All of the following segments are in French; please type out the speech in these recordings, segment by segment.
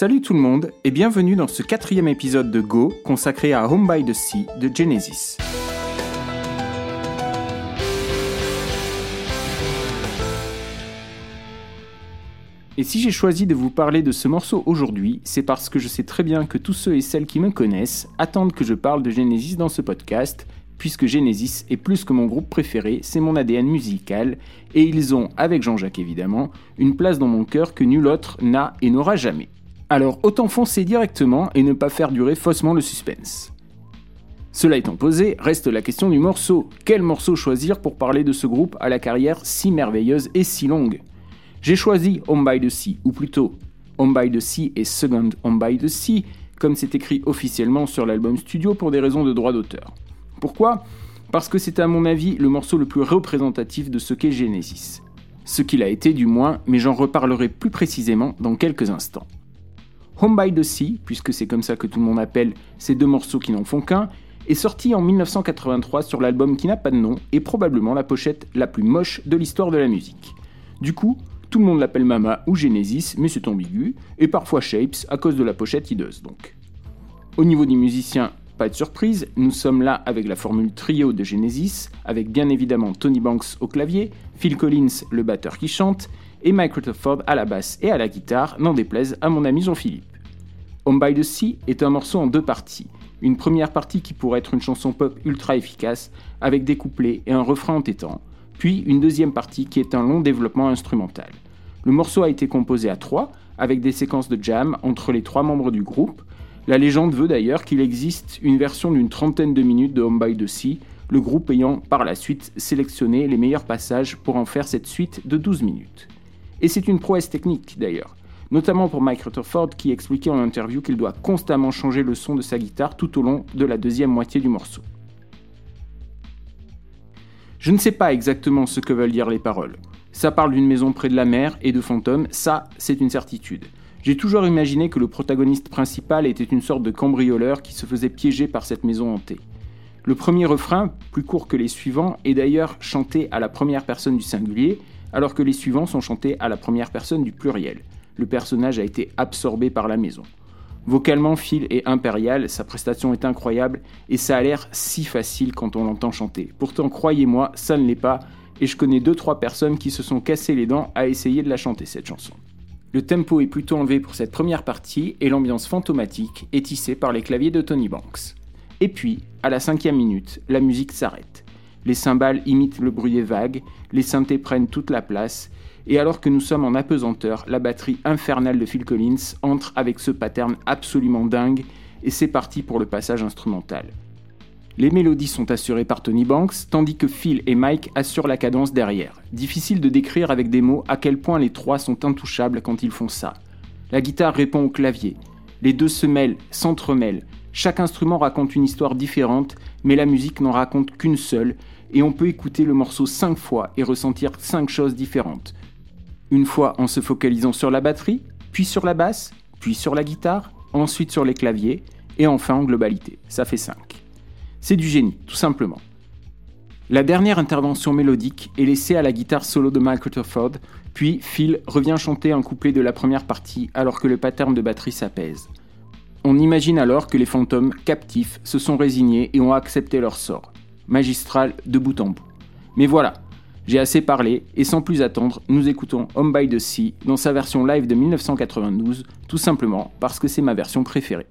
Salut tout le monde et bienvenue dans ce quatrième épisode de Go consacré à Home by the Sea de Genesis. Et si j'ai choisi de vous parler de ce morceau aujourd'hui, c'est parce que je sais très bien que tous ceux et celles qui me connaissent attendent que je parle de Genesis dans ce podcast, puisque Genesis est plus que mon groupe préféré, c'est mon ADN musical, et ils ont, avec Jean-Jacques évidemment, une place dans mon cœur que nul autre n'a et n'aura jamais. Alors autant foncer directement et ne pas faire durer faussement le suspense. Cela étant posé, reste la question du morceau. Quel morceau choisir pour parler de ce groupe à la carrière si merveilleuse et si longue? J'ai choisi Home by the Sea, ou plutôt Home by the Sea et Second Home by the Sea, comme c'est écrit officiellement sur l'album studio pour des raisons de droit d'auteur. Pourquoi? Parce que c'est à mon avis le morceau le plus représentatif de ce qu'est Genesis. Ce qu'il a été du moins, mais j'en reparlerai plus précisément dans quelques instants. Home by the Sea, puisque c'est comme ça que tout le monde appelle ces deux morceaux qui n'en font qu'un, est sorti en 1983 sur l'album qui n'a pas de nom et probablement la pochette la plus moche de l'histoire de la musique. Du coup, tout le monde l'appelle Mama ou Genesis, mais c'est ambigu, et parfois Shapes à cause de la pochette hideuse donc. Au niveau des musiciens, pas de surprise, nous sommes là avec la formule trio de Genesis, avec bien évidemment Tony Banks au clavier, Phil Collins le batteur qui chante, et Mike Rutherford à la basse et à la guitare, n'en déplaise à mon ami Jean-Philippe. Home by the Sea est un morceau en deux parties. Une première partie qui pourrait être une chanson pop ultra efficace, avec des couplets et un refrain entêtant, puis une deuxième partie qui est un long développement instrumental. Le morceau a été composé à trois, avec des séquences de jam entre les trois membres du groupe. La légende veut d'ailleurs qu'il existe une version d'une trentaine de minutes de Home by the Sea, le groupe ayant par la suite sélectionné les meilleurs passages pour en faire cette suite de 12 minutes. Et c'est une prouesse technique d'ailleurs, notamment pour Mike Rutherford qui expliquait en interview qu'il doit constamment changer le son de sa guitare tout au long de la deuxième moitié du morceau. Je ne sais pas exactement ce que veulent dire les paroles. Ça parle d'une maison près de la mer et de fantômes, ça, c'est une certitude. J'ai toujours imaginé que le protagoniste principal était une sorte de cambrioleur qui se faisait piéger par cette maison hantée. Le premier refrain, plus court que les suivants, est d'ailleurs chanté à la première personne du singulier, alors que les suivants sont chantés à la première personne du pluriel. Le personnage a été absorbé par la maison. Vocalement, Phil est impérial, sa prestation est incroyable, et ça a l'air si facile quand on l'entend chanter. Pourtant, croyez-moi, ça ne l'est pas, et je connais 2-3 personnes qui se sont cassées les dents à essayer de la chanter cette chanson. Le tempo est plutôt enlevé pour cette première partie et l'ambiance fantomatique est tissée par les claviers de Tony Banks. Et puis, à la cinquième minute, la musique s'arrête. Les cymbales imitent le bruit des vagues, les synthés prennent toute la place, et alors que nous sommes en apesanteur, la batterie infernale de Phil Collins entre avec ce pattern absolument dingue, et c'est parti pour le passage instrumental. Les mélodies sont assurées par Tony Banks, tandis que Phil et Mike assurent la cadence derrière. Difficile de décrire avec des mots à quel point les trois sont intouchables quand ils font ça. La guitare répond au clavier. Les deux se mêlent, s'entremêlent. Chaque instrument raconte une histoire différente, mais la musique n'en raconte qu'une seule, et on peut écouter le morceau cinq fois et ressentir cinq choses différentes. Une fois en se focalisant sur la batterie, puis sur la basse, puis sur la guitare, ensuite sur les claviers, et enfin en globalité. Ça fait cinq. C'est du génie, tout simplement. La dernière intervention mélodique est laissée à la guitare solo de Mike Rutherford, puis Phil revient chanter un couplet de la première partie alors que le pattern de batterie s'apaise. On imagine alors que les fantômes captifs se sont résignés et ont accepté leur sort. Magistral de bout en bout. Mais voilà, j'ai assez parlé et sans plus attendre, nous écoutons Home by the Sea dans sa version live de 1992, tout simplement parce que c'est ma version préférée.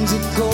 things that go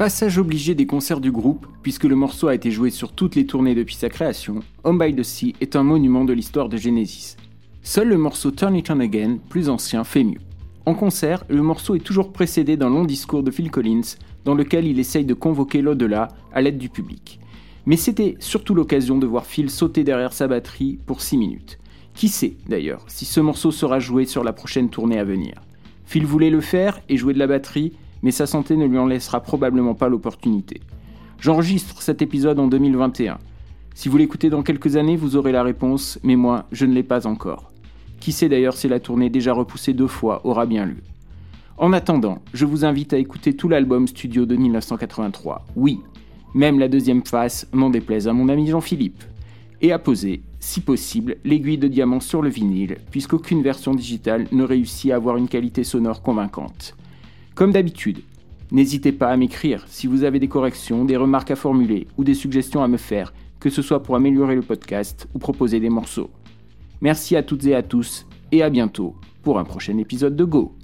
Passage obligé des concerts du groupe, puisque le morceau a été joué sur toutes les tournées depuis sa création, Home by the Sea est un monument de l'histoire de Genesis. Seul le morceau Turn It On Again, plus ancien, fait mieux. En concert, le morceau est toujours précédé d'un long discours de Phil Collins, dans lequel il essaye de convoquer l'au-delà à l'aide du public. Mais c'était surtout l'occasion de voir Phil sauter derrière sa batterie pour 6 minutes. Qui sait, d'ailleurs, si ce morceau sera joué sur la prochaine tournée à venir. Phil voulait le faire et jouer de la batterie, mais sa santé ne lui en laissera probablement pas l'opportunité. J'enregistre cet épisode en 2021. Si vous l'écoutez dans quelques années, vous aurez la réponse, mais moi, je ne l'ai pas encore. Qui sait d'ailleurs si la tournée déjà repoussée deux fois aura bien lieu. En attendant, je vous invite à écouter tout l'album studio de 1983. Oui, même la deuxième face, n'en déplaise à mon ami Jean-Philippe. Et à poser, si possible, l'aiguille de diamant sur le vinyle, puisqu'aucune version digitale ne réussit à avoir une qualité sonore convaincante. Comme d'habitude, n'hésitez pas à m'écrire si vous avez des corrections, des remarques à formuler ou des suggestions à me faire, que ce soit pour améliorer le podcast ou proposer des morceaux. Merci à toutes et à tous et à bientôt pour un prochain épisode de Go.